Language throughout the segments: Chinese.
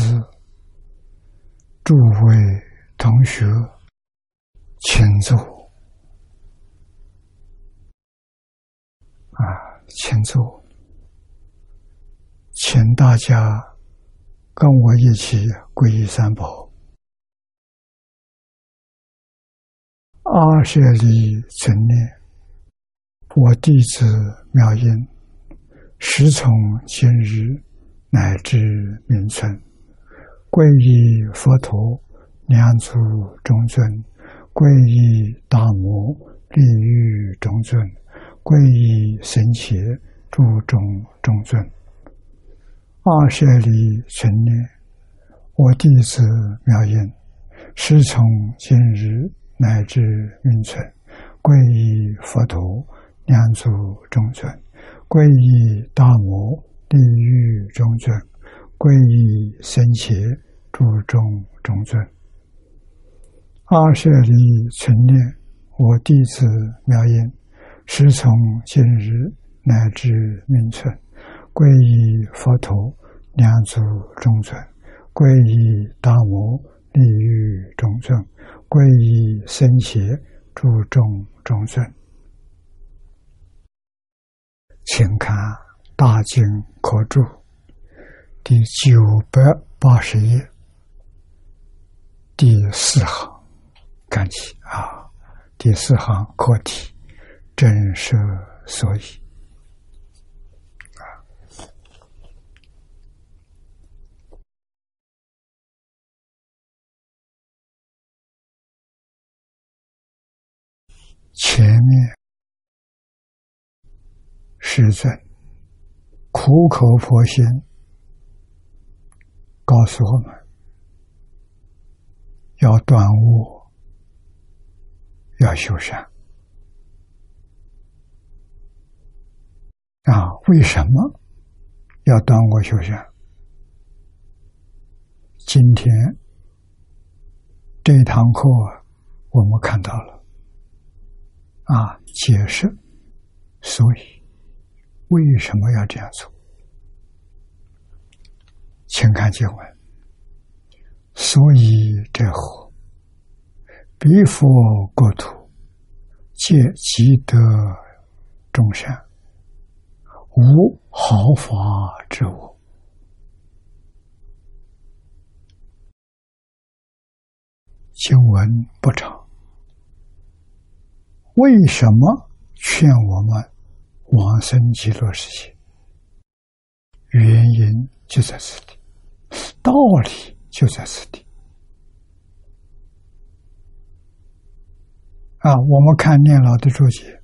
是、诸位同学，请坐。啊，请坐，请大家跟我一起皈依三宝。阿舍利存念，我弟子妙音，时从今日。乃至名存，皈依佛陀，两足中尊；皈依大摩，利欲中尊；皈依神伽，诸中中尊。二舍利存念，我弟子妙音，师从今日乃至名存，皈依佛陀，两足中尊；皈依大摩。地狱中尊，皈依僧伽，诸中中尊。阿舍利存念，我弟子妙音，时从今日乃至命存，皈依佛陀，两足中尊；皈依大摩，地狱中尊；皈依僧伽，诸中中尊。请看。大经可注第九百八十页第四行，干起啊，第四行课题真实所以啊，前面是在。苦口婆心告诉我们，要断恶，要修善啊！为什么要断恶修善？今天这一堂课我们看到了啊，解释，所以。为什么要这样做？请看经文。所以者何？彼佛国土，皆积德众善，无毫发之物。经文不长，为什么劝我们？往生极乐世界，原因就在此地，道理就在此地。啊，我们看念老的注解，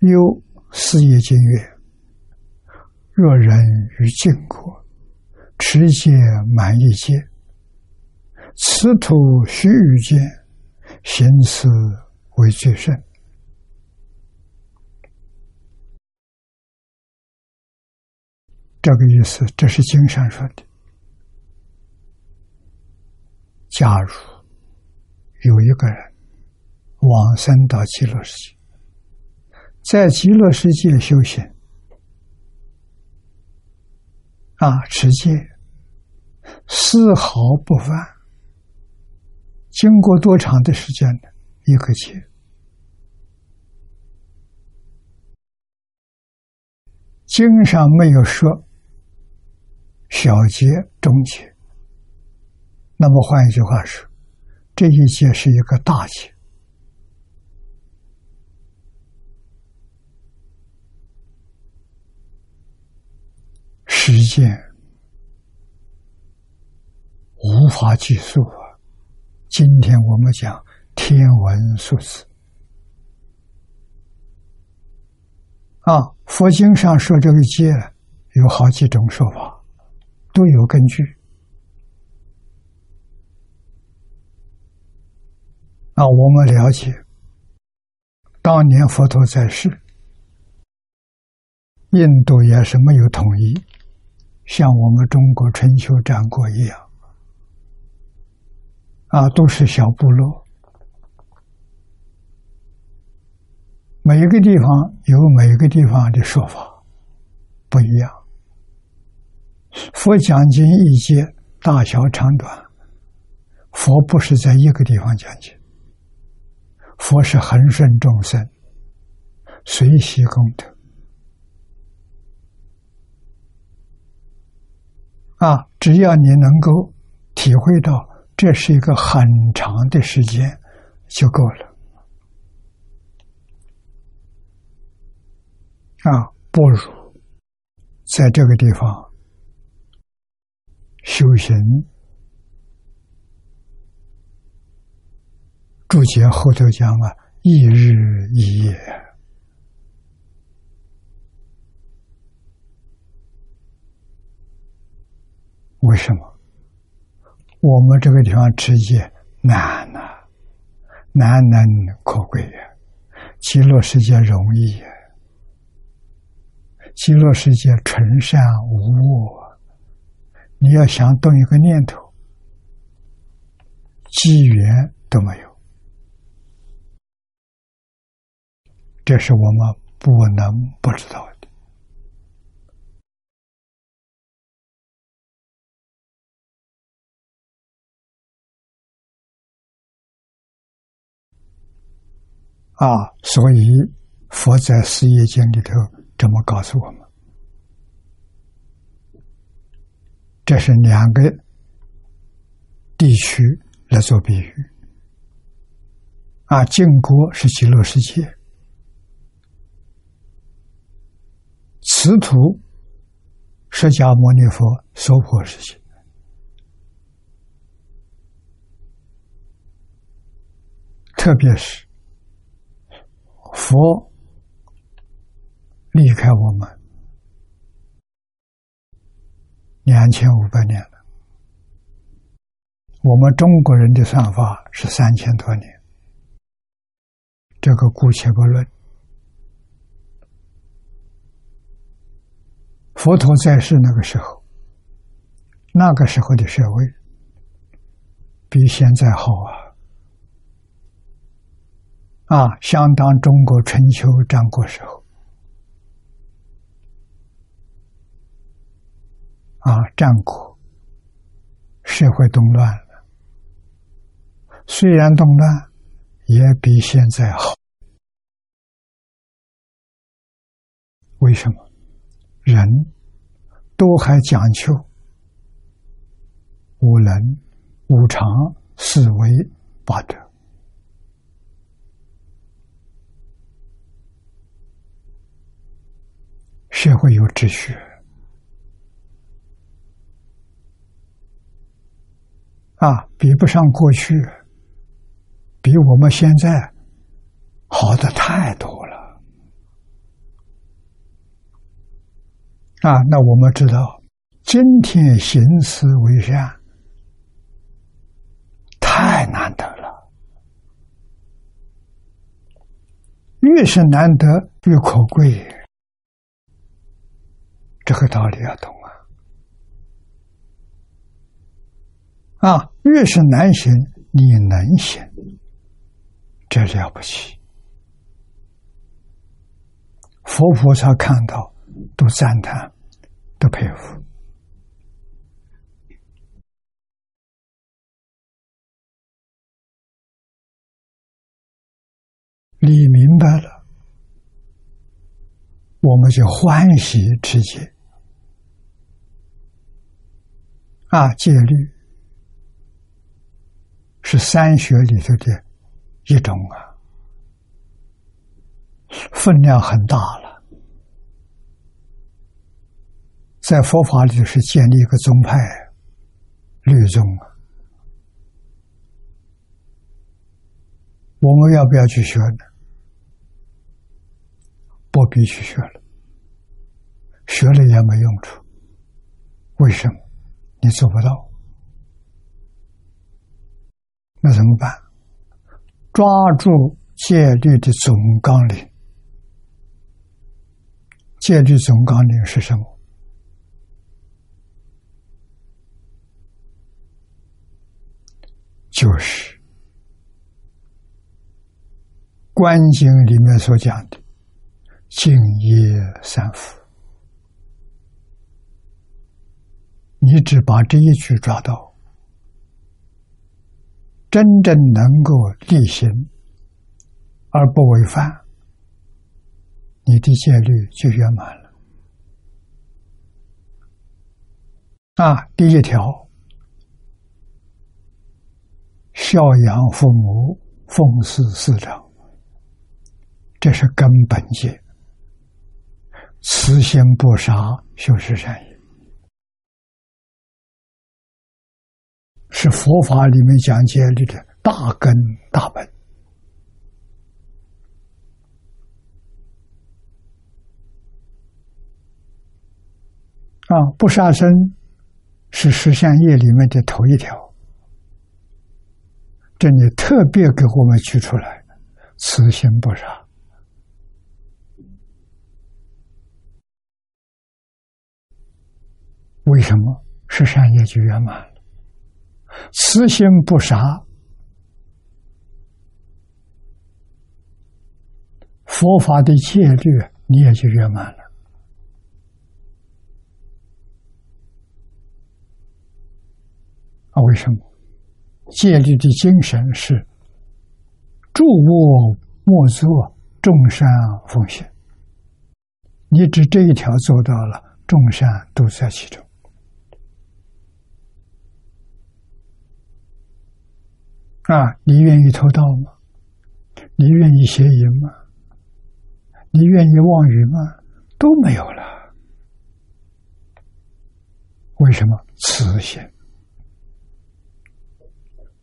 有四业经月，若人于净国持戒满一戒，此土须臾间，行此为最胜。这个意思，这是经上说的。假如有一个人往生到极乐世界，在极乐世界修行，啊，持戒丝毫不犯，经过多长的时间呢？一个戒。经上没有说。小节、中节，那么换一句话说，这一节是一个大节，时间无法计数啊！今天我们讲天文数字啊，佛经上说这个节有好几种说法。都有根据啊！我们了解，当年佛陀在世，印度也是没有统一，像我们中国春秋战国一样啊，都是小部落，每一个地方有每一个地方的说法不一样。佛讲经一节大小长短，佛不是在一个地方讲经，佛是恒顺众生，随喜功德。啊，只要你能够体会到这是一个很长的时间，就够了。啊，不如在这个地方修行，注解后头讲啊，一日一夜。为什么？我们这个地方持戒难呐，难能可贵呀！极乐世界容易呀，极乐世界纯善无恶。你要想动一个念头，机缘都没有，这是我们不能不知道的。啊，所以佛在《四业经》里头这么告诉我们：这是两个地区来做比喻。啊，晋国是极乐世界，此土释迦牟尼佛娑婆世界，特别是。佛离开我们两千五百年了，我们中国人的算法是三千多年，这个姑且不论。佛陀在世那个时候，那个时候的社会比现在好啊。啊，相当中国春秋战国时候，啊，战国社会动乱了，虽然动乱，也比现在好。为什么？人都还讲究五能、五常、四维、八德。社会有秩序啊，比不上过去，比我们现在好的太多了啊！那我们知道，今天行思为善，太难得了，越是难得越可贵。这个道理要懂啊！越是难行，你能行，这了不起。佛菩萨看到，都赞叹，都佩服。你明白了，我们就欢喜持戒。啊，戒律是三学里头的一种啊，分量很大了。在佛法里是建立一个宗派，律宗啊。我们要不要去学呢？不必去学了，学了也没用处。为什么？你做不到，那怎么办？抓住戒律的总纲领。戒律总纲领是什么？就是《观经》里面所讲的“净业三福”。你只把这一句抓到，真正能够立行而不违反，你的戒律就圆满了。啊，第一条，孝养父母，奉事师长，这是根本戒。慈心不杀，修持善业，是佛法里面讲解里的大根大本。啊，不杀生是十善业里面的头一条，这里特别给我们举出来，慈心不杀。为什么十善业就圆满慈心不杀，佛法的戒律你也就圆满了。啊，为什么？戒律的精神是住卧莫作，众善奉行。你只这一条做到了，众善都在其中。啊，你愿意偷盗吗？你愿意邪淫吗？你愿意妄语吗？都没有了。为什么？慈心，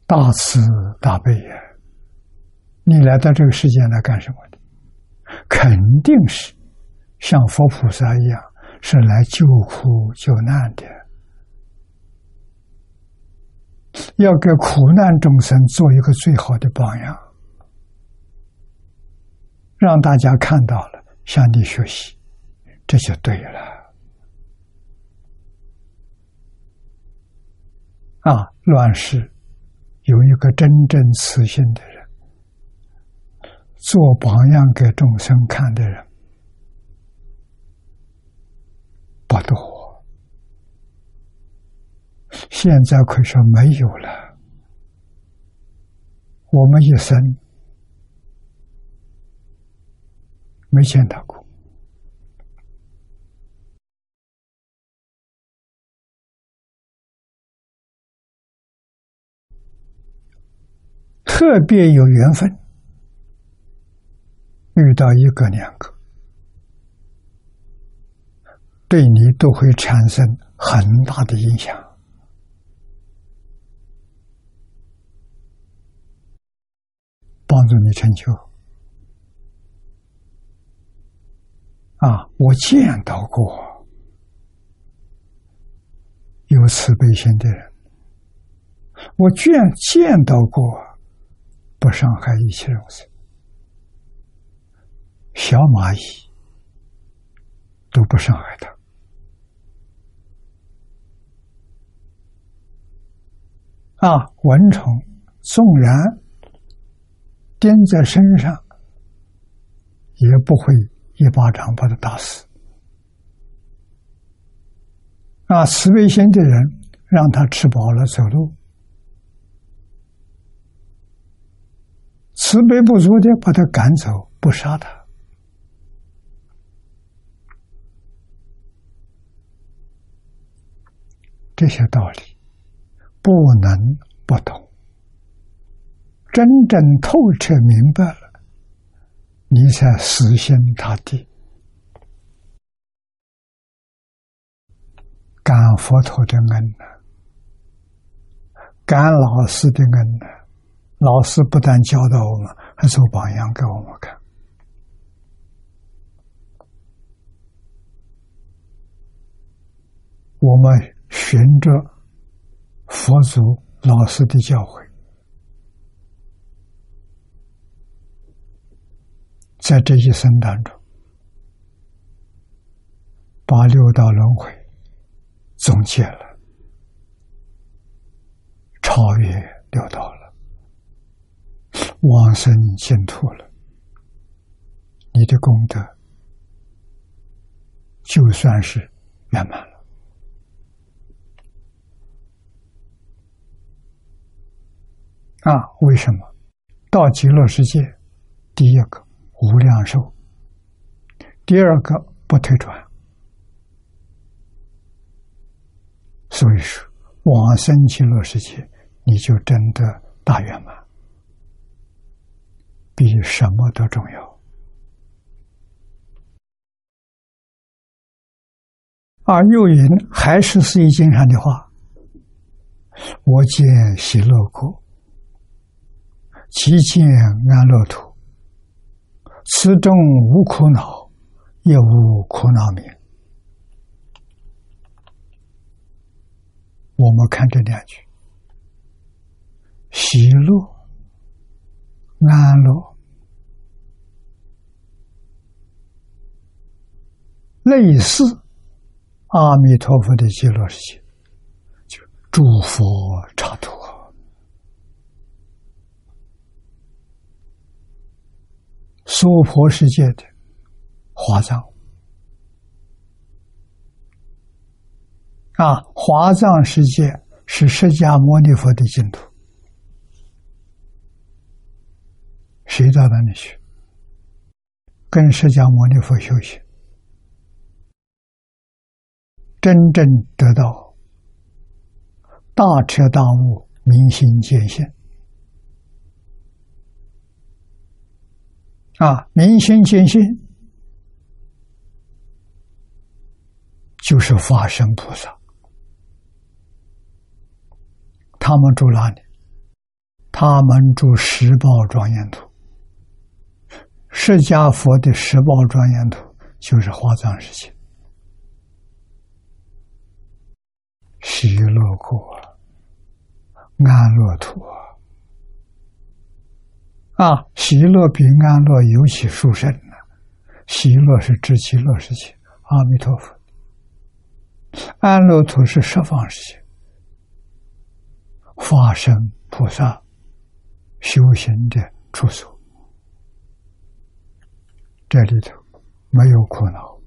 大慈大悲呀！你来到这个世界来干什么的？肯定是像佛菩萨一样，是来救苦救难的。要给苦难众生做一个最好的榜样，让大家看到了，向你学习，这就对了。啊，乱世有一个真正慈心的人，做榜样给众生看的人不多。现在可以说没有了。我们一生没见到过，特别有缘分遇到一个两个，对你都会产生很大的影响。帮助你成就啊！我见到过有慈悲心的人，我见见到过不伤害一切众生，小蚂蚁都不伤害他啊！蚊虫纵然。钉在身上，也不会一巴掌把他打死。啊，慈悲心的人让他吃饱了走路，慈悲不足的把他赶走，不杀他。这些道理不能不懂。真正透彻明白了，你才死心塌地，感佛陀的恩呢，感老师的恩呢。老师不但教导我们，还做榜样给我们看。我们循着佛祖老师的教诲。在这一生当中把六道轮回总结了超越六道了往生净土了你的功德就算是圆满了。啊为什么？到极乐世界第一个无量寿，第二个不退转，所以说往生极乐世界，你就真的大圆满，比什么都重要。而又云还是四义经上的话：“我见喜乐国。”其见安乐土，此中无苦恼，也无苦恼名。我们看这两句：喜乐、安乐，类似阿弥陀佛的极乐世界，就诸佛刹土。娑婆世界的华藏啊，华藏世界是释迦牟尼佛的净土。谁到那里去？跟释迦牟尼佛修行，真正得到大彻大悟、明心见性。啊，明心见性就是法身菩萨，他们住哪里？他们住十宝庄严土。释迦佛的十宝庄严土就是华藏世界，喜乐国、安乐土。啊，喜乐比安乐尤其殊胜呢。喜乐是知其乐世界，阿弥陀佛；安乐土是十方世界，化身菩萨修行的处所。这里头没有苦恼，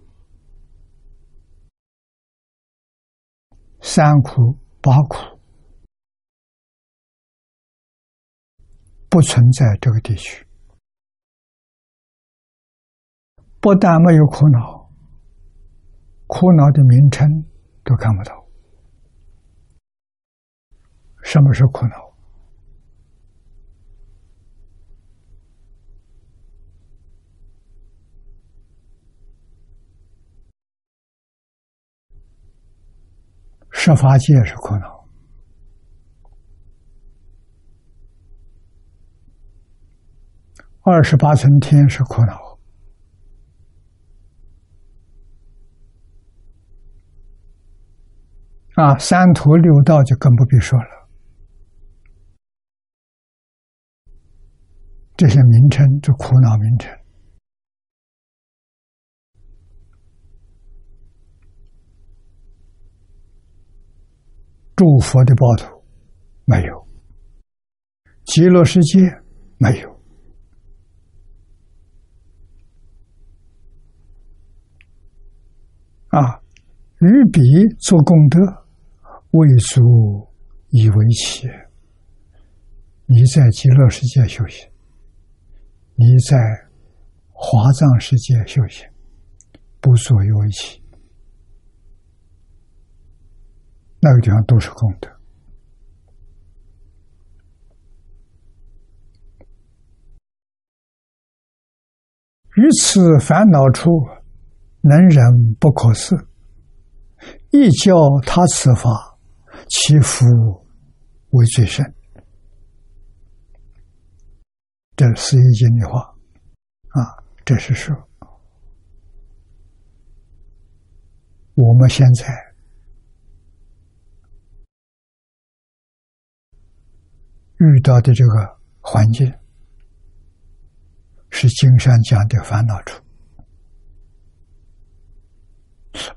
三苦八苦。不存在这个地区，不但没有苦恼，苦恼的名称都看不到。什么是苦恼？十法界是苦恼。二十八层天是苦恼啊，三途六道就更不必说了。这些名称，就苦恼名称，诸佛的报土没有，极乐世界没有。啊，与彼做功德，未足以为奇。你在极乐世界修行，你在华藏世界修行，不足以为奇。那个地方都是功德。于此烦恼处。能忍不可思，亦教他此法，其福为最深。这是一经的话啊，这是说我们现在遇到的这个环境，是经上讲的烦恼处。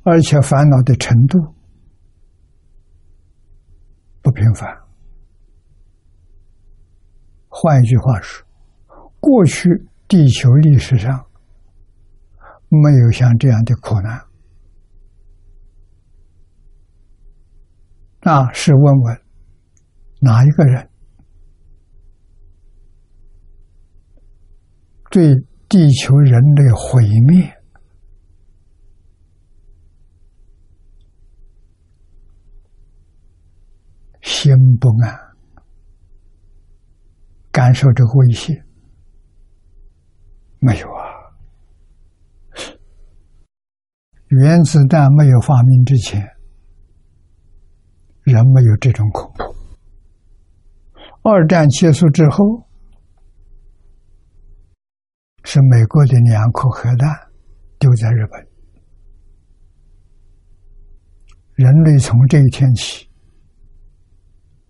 而且烦恼的程度不平凡。换一句话说过去地球历史上没有像这样的苦难。那是问问哪一个人对地球人类毁灭心不安，感受这个威胁没有啊？原子弹没有发明之前，人没有这种恐怖。二战结束之后，是美国的两颗核弹丢在日本，人类从这一天起，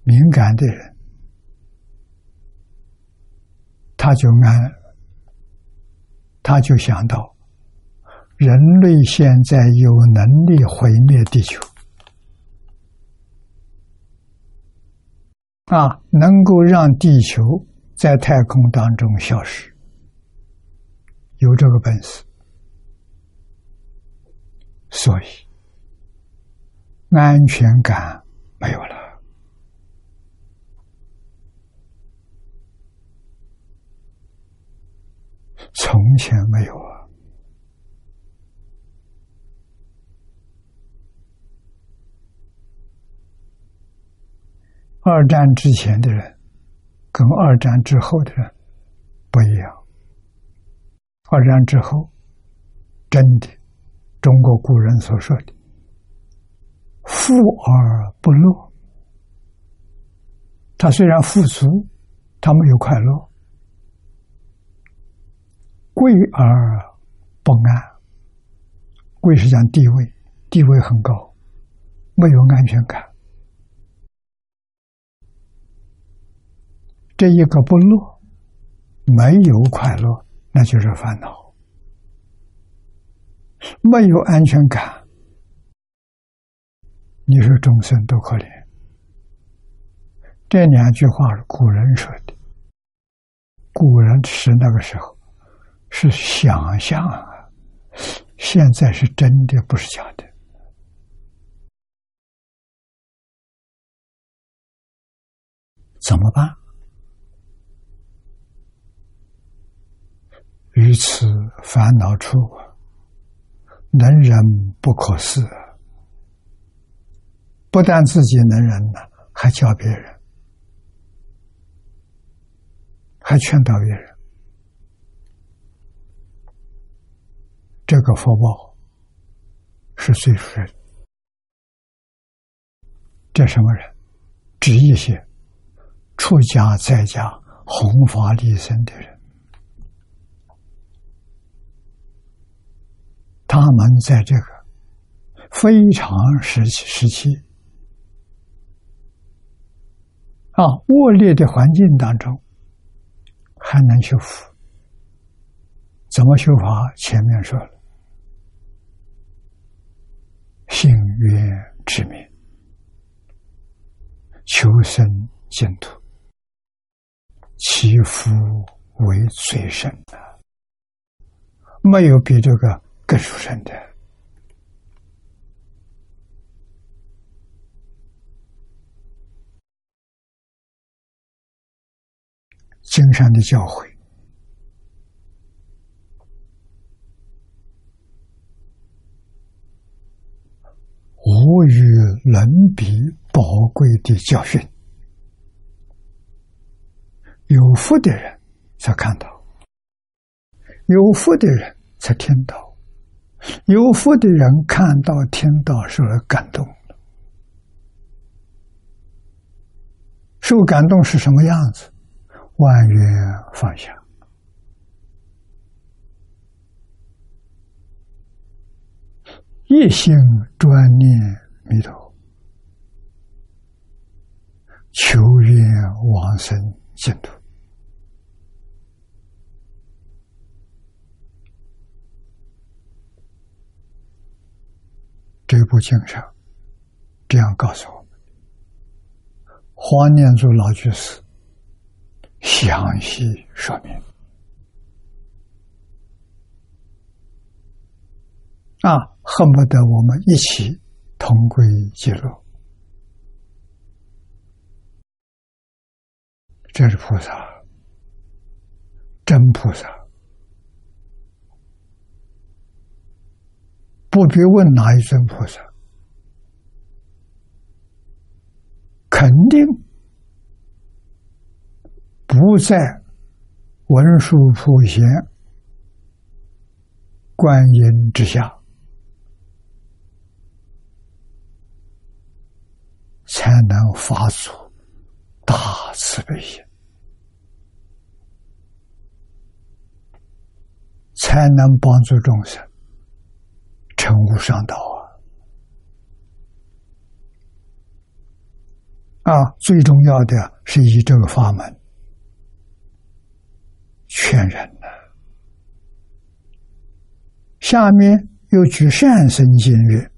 敏感的人他就安，他就想到。人类现在有能力毁灭地球啊，能够让地球在太空当中消失，有这个本事，所以安全感没有了，从前没有啊。二战之前的人，跟二战之后的人不一样。二战之后，真的，中国古人所说的“富而不乐”，他虽然富足，他没有快乐；贵而不安，贵是讲地位，地位很高，没有安全感。这一个不乐，没有快乐，那就是烦恼；没有安全感，你说众生多可怜。这两句话是古人说的，古人是那个时候是想象啊，现在是真的，不是假的，怎么办？于此烦恼处，能忍不可思。不但自己能忍了，还教别人，还劝导别人。这个福报是最殊的。这什么人？指一些出家在家弘法利生的人。他们在这个非常时期时期啊恶劣的环境当中，还能修复？怎么修法？前面说了，信愿之名，求生净土，祈福为最深的，没有比这个。更殊胜的，经上的教诲，无与伦比宝贵的教训。有福的人才看到，有福的人才听到。有福的人看到、听到，受了感动。受感动是什么样子？万缘放下，一心专念弥陀，求愿往生净土。这部经上这样告诉我们：黄念祖老居士详细说明。啊，恨不得我们一起同归于尽。这是菩萨，真菩萨。不必问哪一尊菩萨。肯定不在文殊普贤。观音之下。才能发出大慈悲心。才能帮助众生成无上道啊！啊，最重要的是以这个法门劝人呢。下面又举善生经曰：“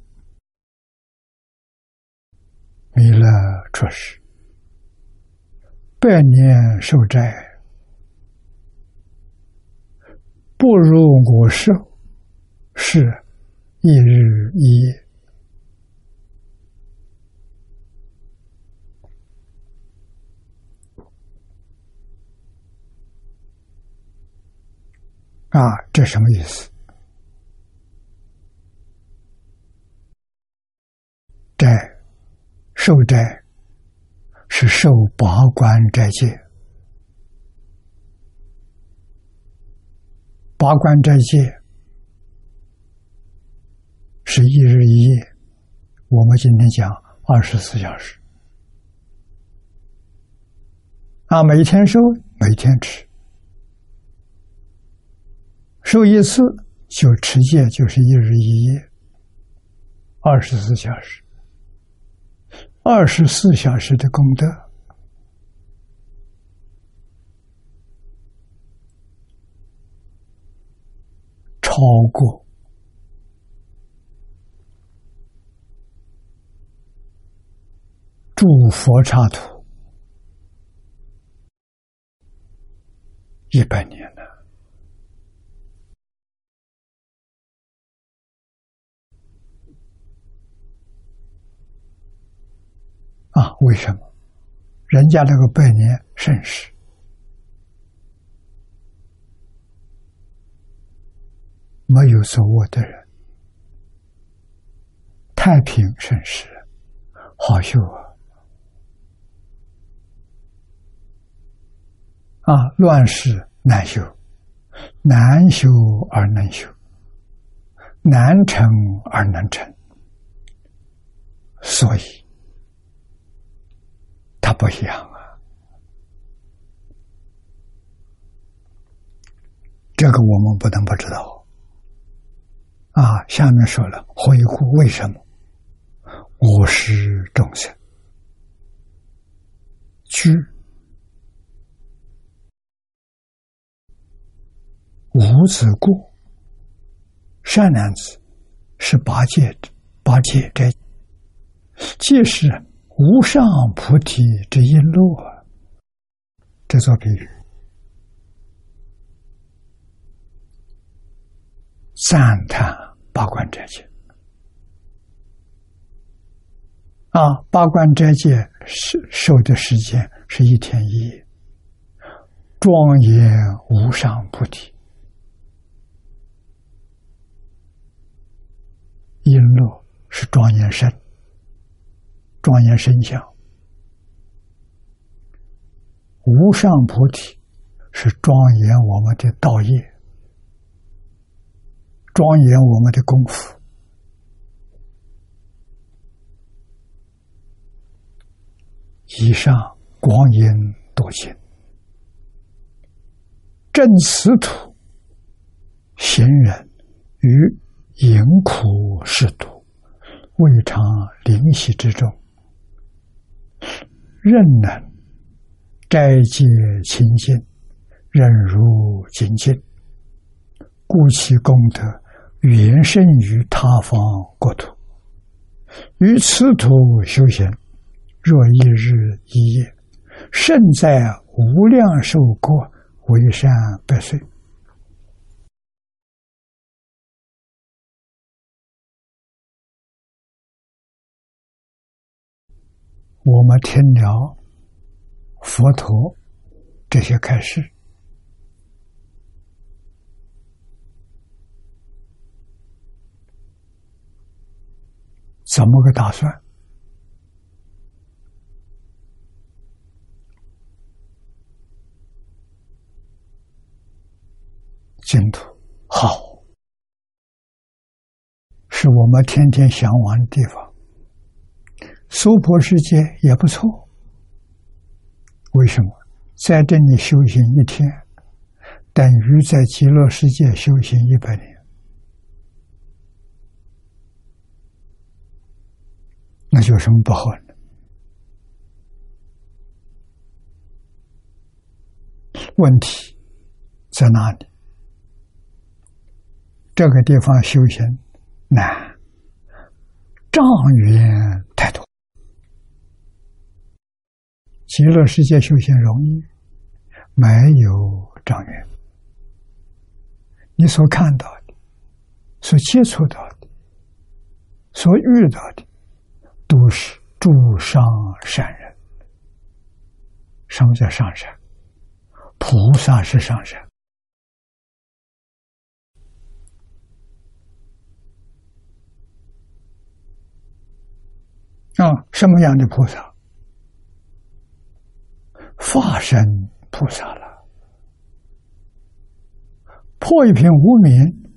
弥勒出世，百年受斋。”不如我受，是一日一夜啊！这什么意思？斋受斋是受八关斋戒。八关斋戒是一日一夜，我们今天讲二十四小时。啊，每天收，每天吃，收一次就持戒，就是一日一夜，二十四小时，二十四小时的功德。超过。诸佛刹土。一百年了啊！为什么？人家那个百年盛世。没有作恶的人，太平盛世，好修啊！啊，乱世难修，难修而能修，难成而能成，所以不一样啊！这个我们不能不知道。啊，下面说了回顾为什么？我是众生。居。无子故，善男子是八戒，八戒这即是无上菩提之因路啊，这做比喻。赞叹八关斋戒啊！八关斋戒是受的时间是一天一夜，庄严无上菩提，音乐是庄严身，庄严身相，无上菩提是庄严我们的道业。庄严我们的功夫，以上光阴多金，正此土行人于淫苦世土，未尝灵犀之中，任能斋戒清净，忍辱精进，故其功德。远胜于他方国土，于此土修行，若一日一夜，胜在无量寿国为善百岁。我们听了佛陀这些开示。怎么个打算？净土好，是我们天天向往的地方。娑婆世界也不错。为什么在这里修行一天，等于在极乐世界修行一百年？那有什么不好呢？问题在哪里？这个地方修行难，障缘太多。极乐世界修行容易，没有障缘。你所看到的、所接触到的、所遇到的，都是诸上善人。什么叫上善？菩萨是上善。啊，什么样的菩萨？化身菩萨了，破一片无名，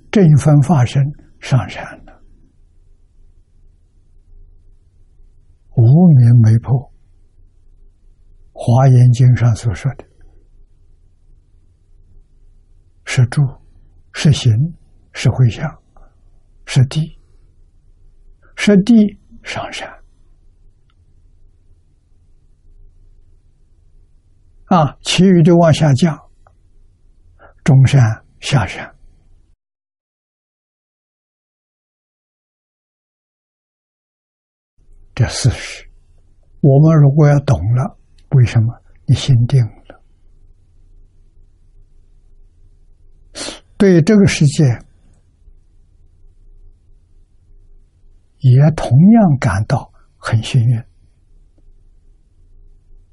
这一分化身上山了。无名没破，《华严经》上所说的，是住，是行，是回向，是地，是地上山。啊，其余就往下降，中山下山，这事实，我们如果要懂了，为什么你心定了？对这个世界，也同样感到很幸运，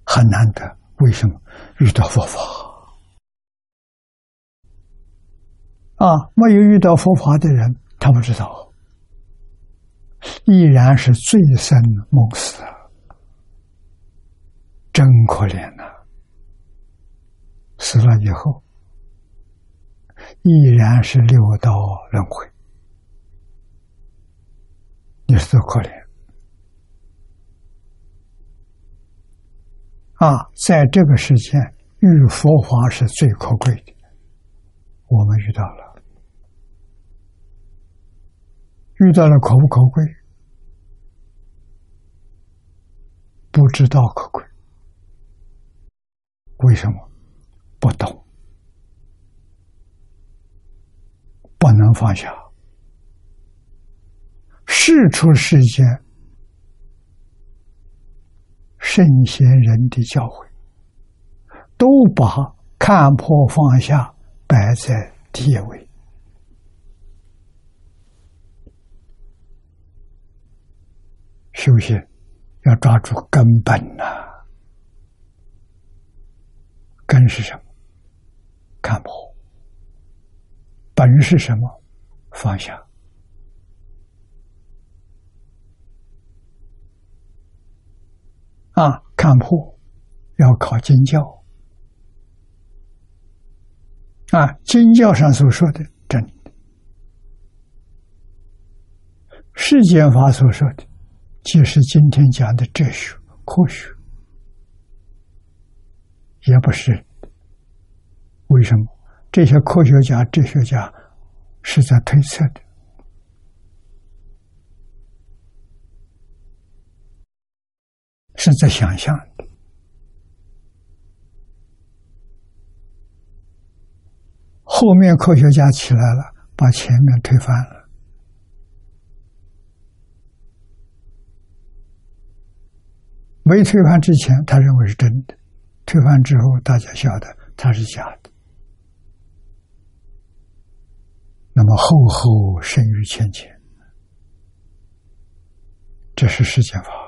很难得。为什么遇到佛法啊？没有遇到佛法的人，他不知道，依然是醉生梦死啊！真可怜呐！死了以后，依然是六道轮回，你是多可怜。啊，在这个世间遇佛法是最可贵的，我们遇到了，遇到了可不可贵？不知道可贵，为什么？不懂，不能放下，事出世间。圣贤人的教诲，都把看破放下摆在第一位。修行要抓住根本呐，根是什么？看破。本是什么？放下。啊，看破要考经教啊，经教上所说的真的，世间法所说的，即是今天讲的哲学、科学，也不是。为什么这些科学家、哲学家是在推测的？是在想象的，后面科学家起来了，把前面推翻了。没推翻之前，他认为是真的；推翻之后，大家晓得它是假的。那么后后生于前前，这是世间法。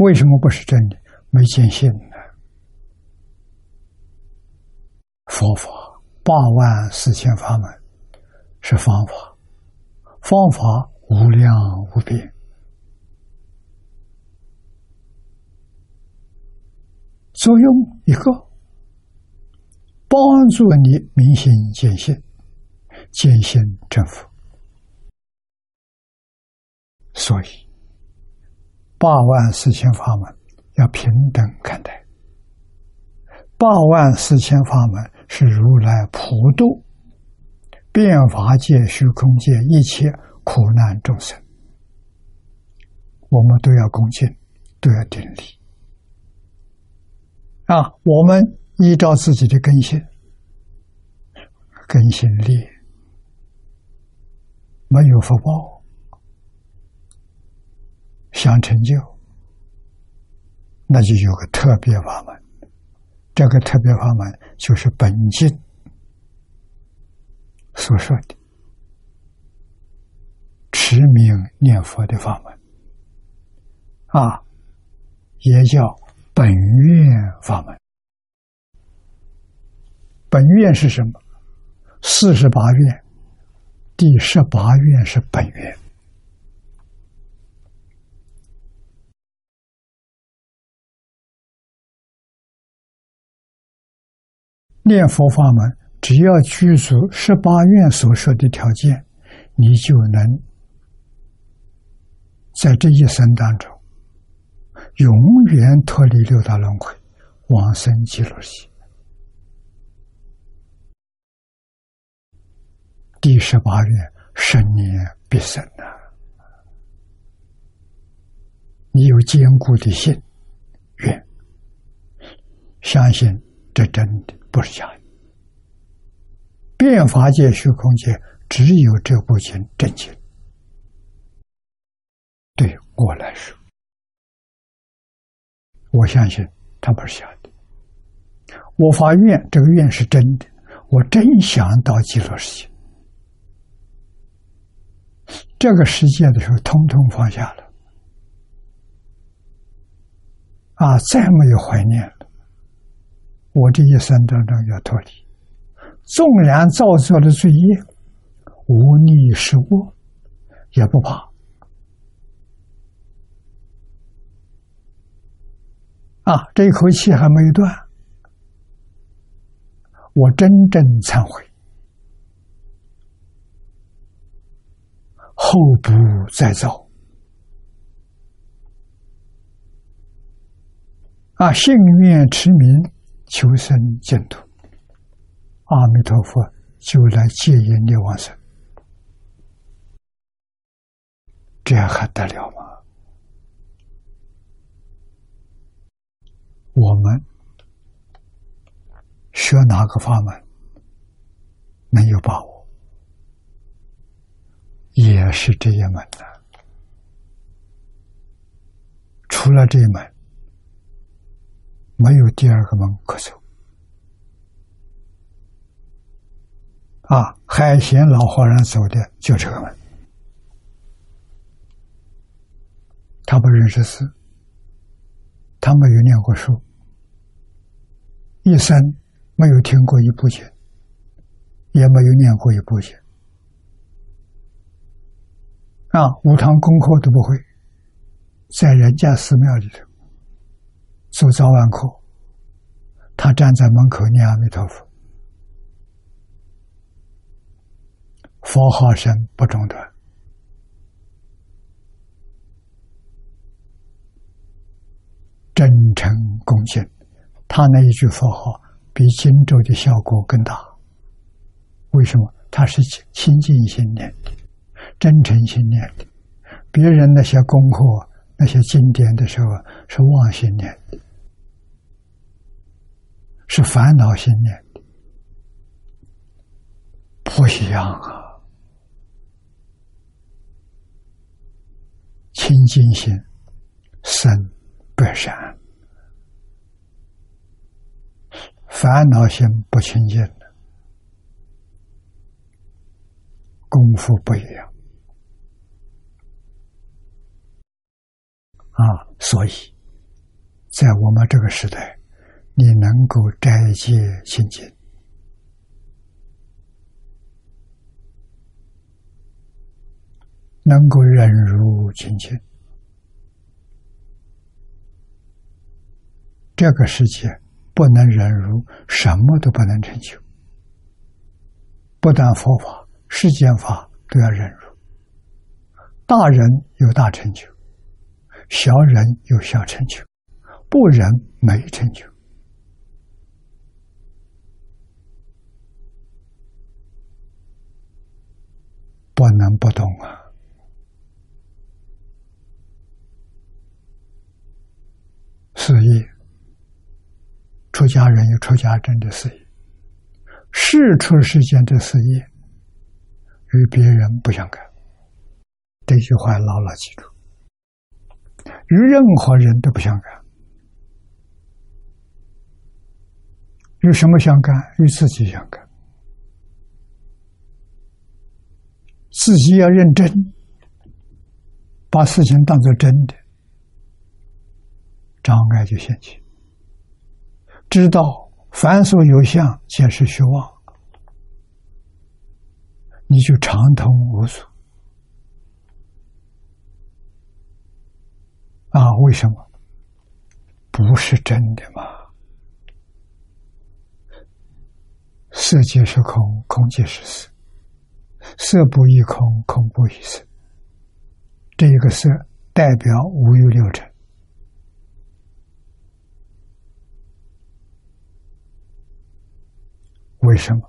为什么不是真的？没见性呢？佛法八万四千法门是方法，方法无量无边，作用一个，帮助你明心见性，见性正佛。所以，八万四千法门要平等看待。八万四千法门是如来普度变法界、虚空界一切苦难众生，我们都要恭敬，都要顶礼。啊，我们依照自己的根性，根性力，没有福报。想成就，那就有个特别法门。这个特别法门就是本经所说的持名念佛的法门啊，也叫本愿法门。本愿是什么？四十八愿，第十八愿是本愿。念佛法门，只要具足十八愿所说的条件，你就能在这一生当中永远脱离六道轮回，往生极乐世界。第十八愿，生念必生啊！你有坚固的心愿，相信这真的。不是假的，变法界、虚空界只有这部经正经。对我来说，我相信它不是假的。我发愿，这个愿是真的，我真想到极乐世界。这个世界的时候，通通放下了，啊，再没有怀念了。我这一生当中要脱离，纵然造作的罪业无逆失恶，也不怕。啊，这一口气还没有断，我真正忏悔，后不再造。啊，幸愿持名。求生净土，阿弥陀佛就来戒烟灭往生，这样还得了吗？我们学哪个法门能有把握？也是这一门的，除了这一门。没有第二个门可走啊！海贤老和尚走的就这个门，他不认识字，他没有念过书，一生没有听过一部经，也没有念过一部经啊！五堂功课都不会，在人家寺庙里头。做早晚课，他站在门口念阿弥陀佛，佛号声不中断，真诚恭敬。他那一句佛号比经咒的效果更大。为什么？他是清净心念的，真诚心念的。别人那些功课。那些经典的时候是妄心念的，是烦恼心念的，不一样啊！清净心生不善，烦恼心不清净，功夫不一样。啊，所以，在我们这个时代，你能够斋戒清净，能够忍辱境界，这个世界不能忍辱，什么都不能成就。不但佛法、世间法都要忍辱。大人有大成就，小人有小成就，不忍没成就。不能不懂啊！事业，出家人有出家人的事业，事出世间的事业与别人不相干。这句话牢牢记住，与任何人都不相干。与什么相干？与自己相干。自己要认真，把事情当做真的，障碍就现起。知道凡所有相，皆是虚妄，你就畅通无阻。啊，为什么？不是真的嘛？色即是空，空即是色。色不异空，空不异色。这一个色代表五欲六尘。为什么？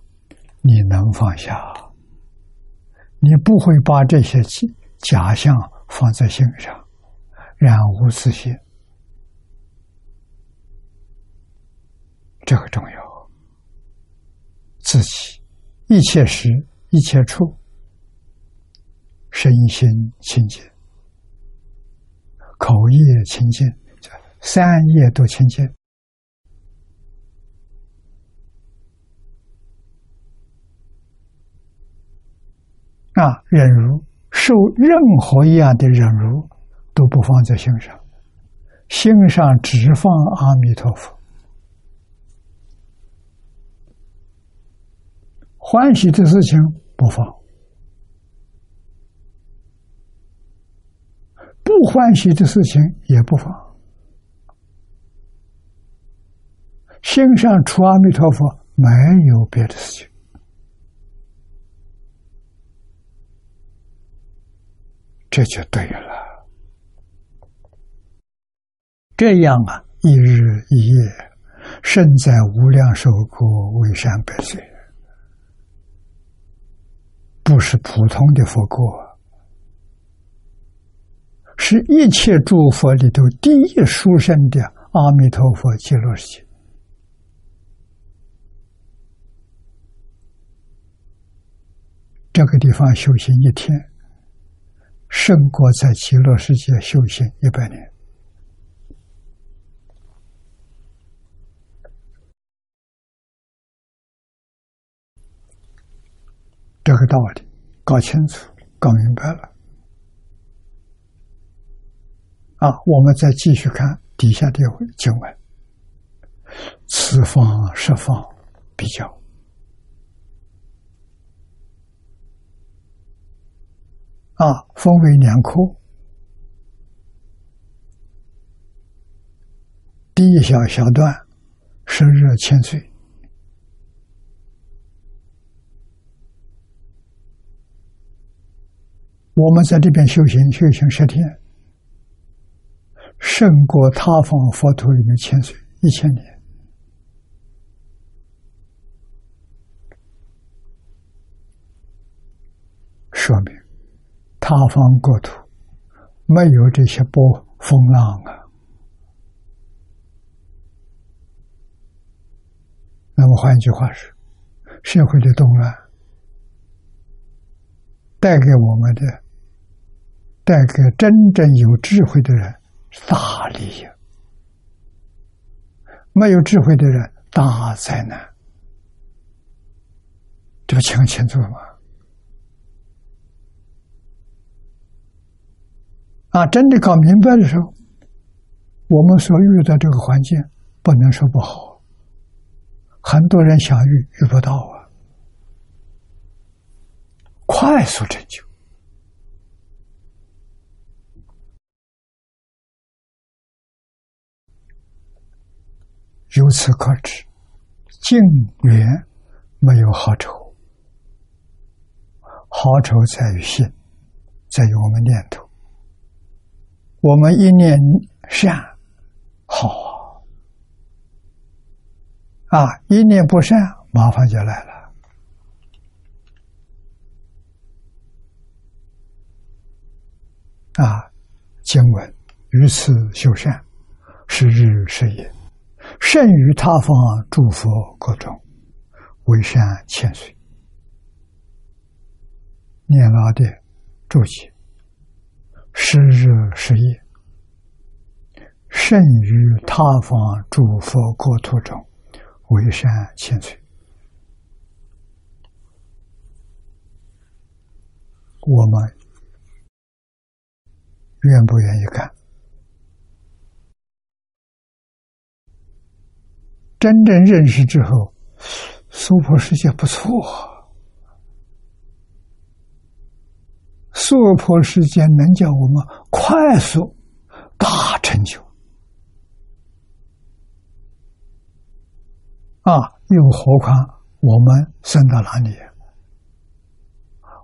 你能放下？你不会把这些假象放在心上，然无自性。这个重要。自己一切时。一切处，身心清净，口业清净，三业都清净。啊，忍辱受任何一样的忍辱都不放在心上，心上只放阿弥陀佛。欢喜的事情不放，不欢喜的事情也不放。心上除阿弥陀佛，没有别的事情，这就对了。这样啊，一日一夜，身在无量寿国，为善百岁。不是普通的佛国，是一切诸佛里头第一殊胜的阿弥陀佛极乐世界。这个地方修行一天，胜过在极乐世界修行一百年。这个道理搞清楚、搞明白了啊！我们再继续看底下的经文：此方、十方比较啊，分为两科。第一小小段，生日千岁。我们在这边修行，修行十天，胜过他方佛土里面千岁一千年，说明他方国土没有这些波风浪啊。那么换一句话说，社会的动乱带给我们的。带给真正有智慧的人大利益，没有智慧的人大灾难，这不讲清楚吗？啊，真的搞明白的时候，我们所遇到这个环境，不能说不好，很多人想遇遇不到啊，快速成就。由此可知，净缘没有好丑，好丑在于心，在于我们念头。我们一念善，好啊；一念不善，麻烦就来了。啊，经文于此修善，是日是夜，甚于他方诸佛各种，为善千岁。念老的注解，是日是夜，甚于他方诸佛国土中，为善千岁。我们。愿不愿意干？真正认识之后，娑婆世界不错，娑婆世界能叫我们快速大成就啊！又何况我们生到哪里？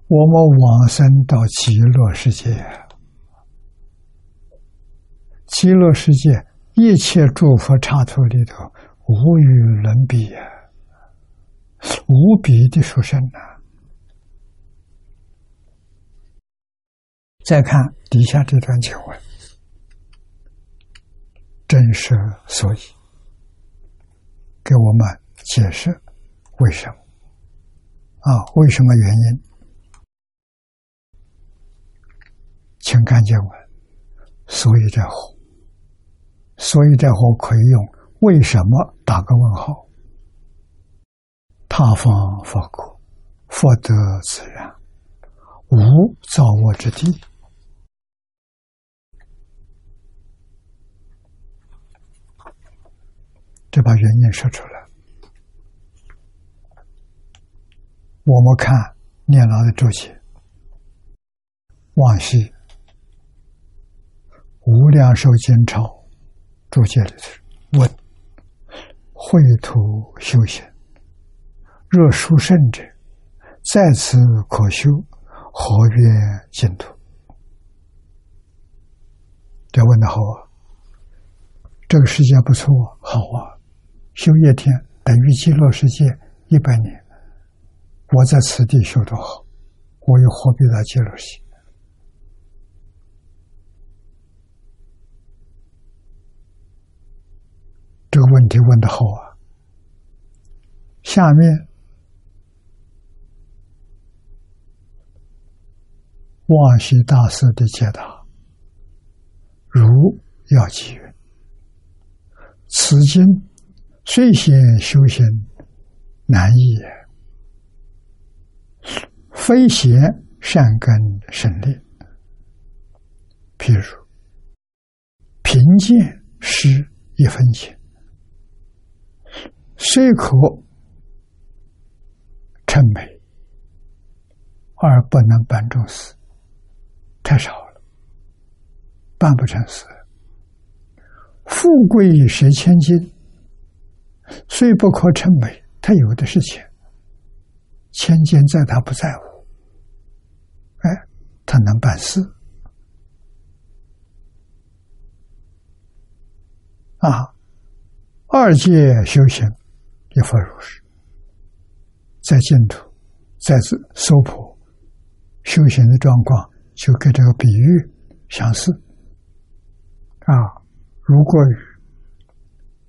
我们往生到极乐世界。极乐世界一切诸佛刹土里头，无与伦比呀，无比的殊胜呐！再看底下这段经文，真实所以，给我们解释为什么啊？为什么原因？请看经文，所以在乎。所以这话可以用“为什么”打个问号。他方佛国，福德自然，无造物之地。这把原因说出来。我们看念老的注解，往昔《无量寿经钞》。注解里头问：秽土修行，若殊胜者，在此可修，何曰净土？这问的好啊！这个世界不错，好啊！修一天等于极乐世界一百年。我在此地修多好，我又何必到极乐世界？这个问题问的好啊！下面望西大师的解答，如要记云：此经虽显修行难易也，非显善根胜利。譬如贫贱失一分钱。虽可称美，而不能办正事，太少了，办不成事。富贵十千金，虽不可称美，他有的是钱，千金在他不在乎，哎，他能办事啊。二界修行。一佛如是，在净土，在这娑婆修行的状况，就跟这个比喻相似。啊，如果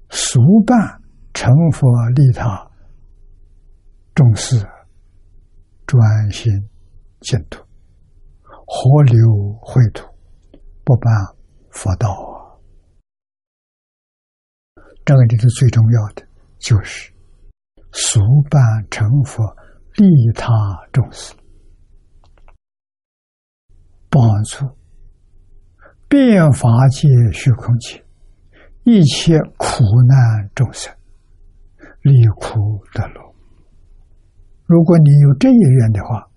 俗伴成佛利他重视专心净土，河流秽土，不办佛道啊！这个里头最重要的，就是。俗伴成佛，利他众生，帮助变法界虚空界一切苦难众生离苦得乐。如果你有这一愿的话，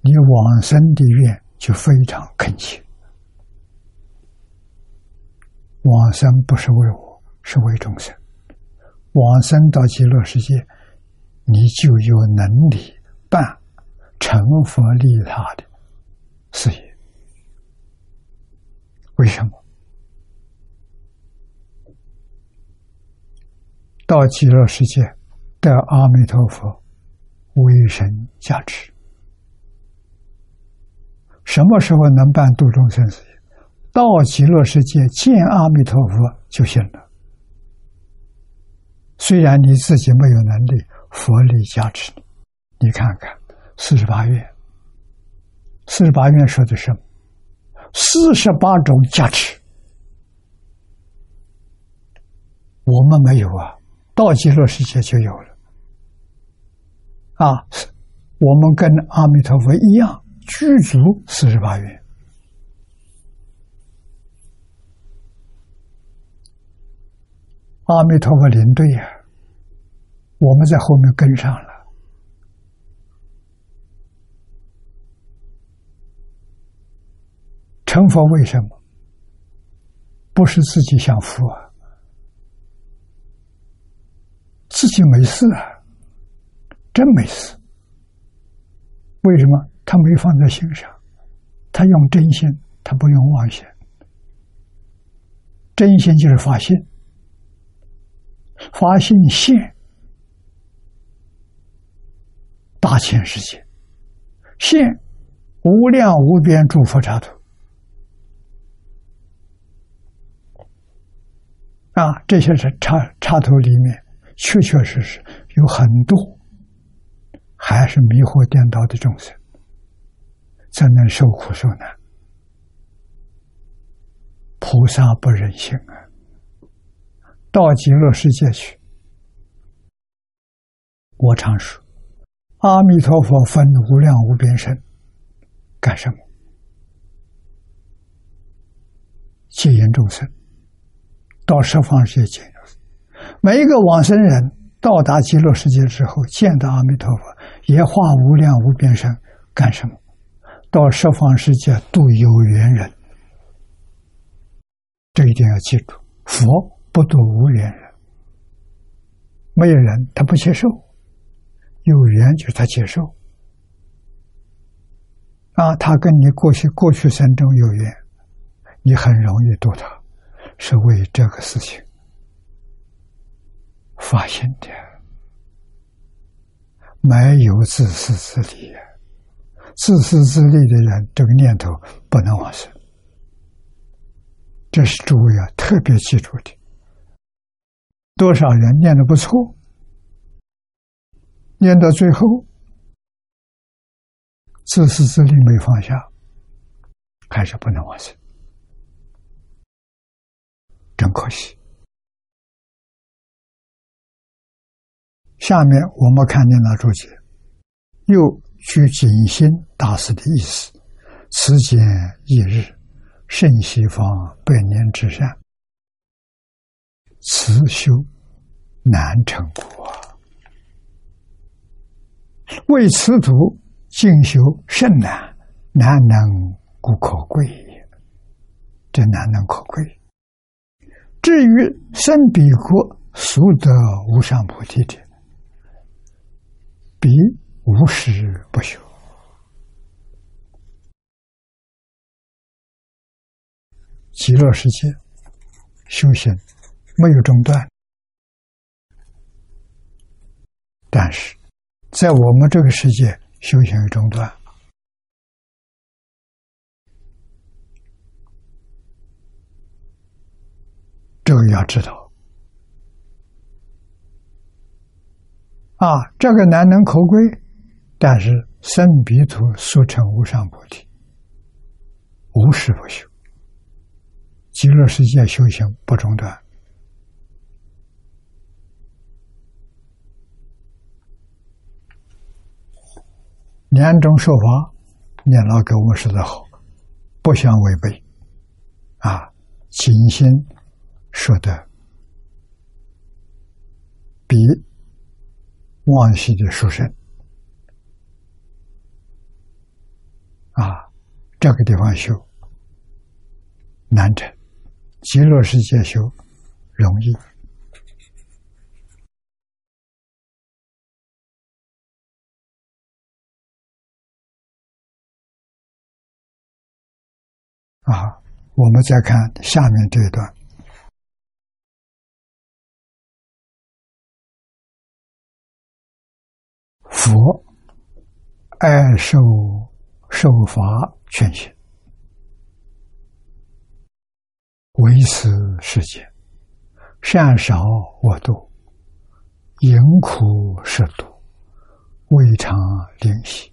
你往生的愿就非常恳切。往生不是为我，是为众生，往生到极乐世界，你就有能力办成佛利他的事业。为什么？到极乐世界得阿弥陀佛威神加持，什么时候能办度众生事业？到极乐世界见阿弥陀佛就行了。虽然你自己没有能力，佛力加持你。你看看四十八愿，四十八愿说的是？四十八种加持，我们没有啊，到极乐世界就有了。啊，我们跟阿弥陀佛一样，具足四十八愿。阿弥陀佛领队呀，我们在后面跟上了。成佛为什么？不是自己享福啊，自己没事啊，真没事。为什么？他没放在心上，他用真心，他不用妄想。真心就是发心。发心现大千世界，现无量无边诸佛刹土啊！这些是刹刹土里面，确确实实有很多还是迷惑颠倒的众生，才能受苦受难。菩萨不忍心啊！到极乐世界去，我常说，阿弥陀佛分无量无边身，干什么？戒引众生，到十方世界戒众生。每一个往生人到达极乐世界之后，见到阿弥陀佛，也化无量无边身，干什么？到十方世界度有缘人，这一点要记住，佛。不度无缘人，没有人他不接受，有缘就是他接受。啊，他跟你过去过去生中有缘，你很容易度他，是为这个事情发心的，没有自私自利呀，自私自利的人，这个念头不能往生，这是诸位要特别记住的。多少人念的不错，念到最后自私自利没放下，还是不能完成，真可惜。下面我们看见了注解，又据警心大师的意思，此间一日，胜西方百年之善。此修难成果，为此土进修甚难，难能故可贵也。这难能可贵。至于生彼国速得无上菩提者，彼无时不修。极乐世界修行。没有中断，但是在我们这个世界修行有中断，这个要知道。啊，这个难能可贵，但是生彼土速成无上菩提，无时不修，极乐世界修行不中断。两种说法，念老给我们说的好，不相违背，啊，静心说的比往昔的书生，啊，这个地方修难成，极乐世界修容易。啊，我们再看下面这一段。佛爱受受法劝行，为此世间善少我度，淫苦是度，未尝灵犀。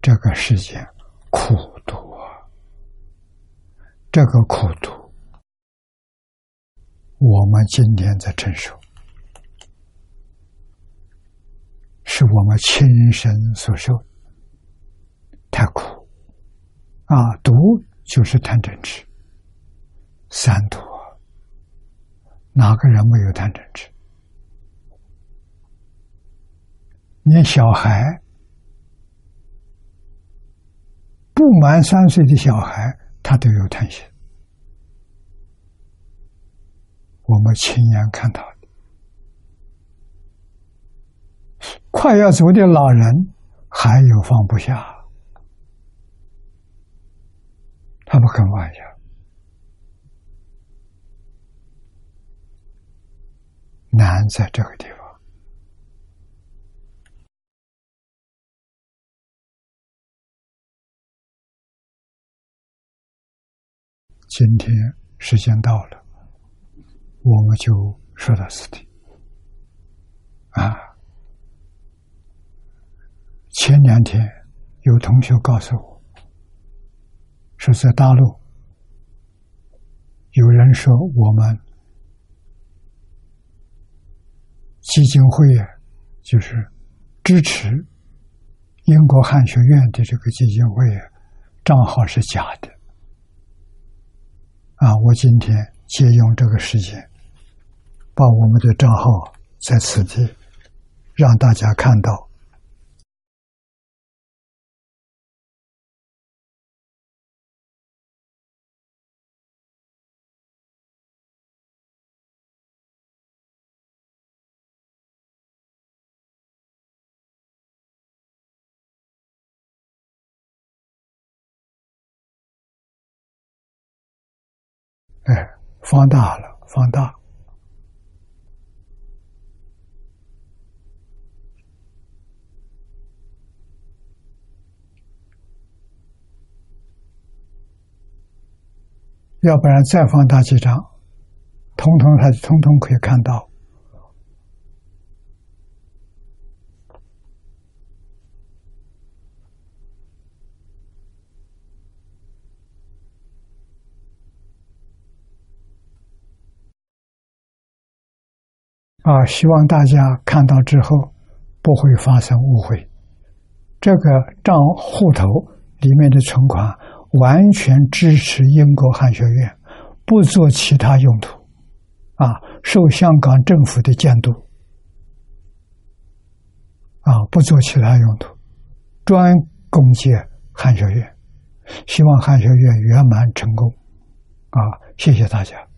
这个世界苦，这个苦度，我们今天在承受。是我们亲身所受，太苦啊！毒就是贪嗔痴，三毒，哪个人没有贪嗔痴？连小孩不满三岁的小孩，他都有贪心，我们亲眼看到的。快要走的老人，还有放不下，他不肯放下。难在这个地方。今天时间到了，我们就说到此地，啊。前两天有同学告诉我，说在大陆有人说我们基金会啊，就是支持英国汉学院的这个基金会啊，账号是假的。啊，我今天借用这个时间，把我们的账号在此地让大家看到。放大了，放大。要不然再放大几张，通通他通通可以看到。啊，希望大家看到之后不会发生误会。这个账户头里面的存款完全支持英国汉学院，不做其他用途，啊，受香港政府的监督，啊，不做其他用途，专供接汉学院。希望汉学院圆满成功，啊，谢谢大家。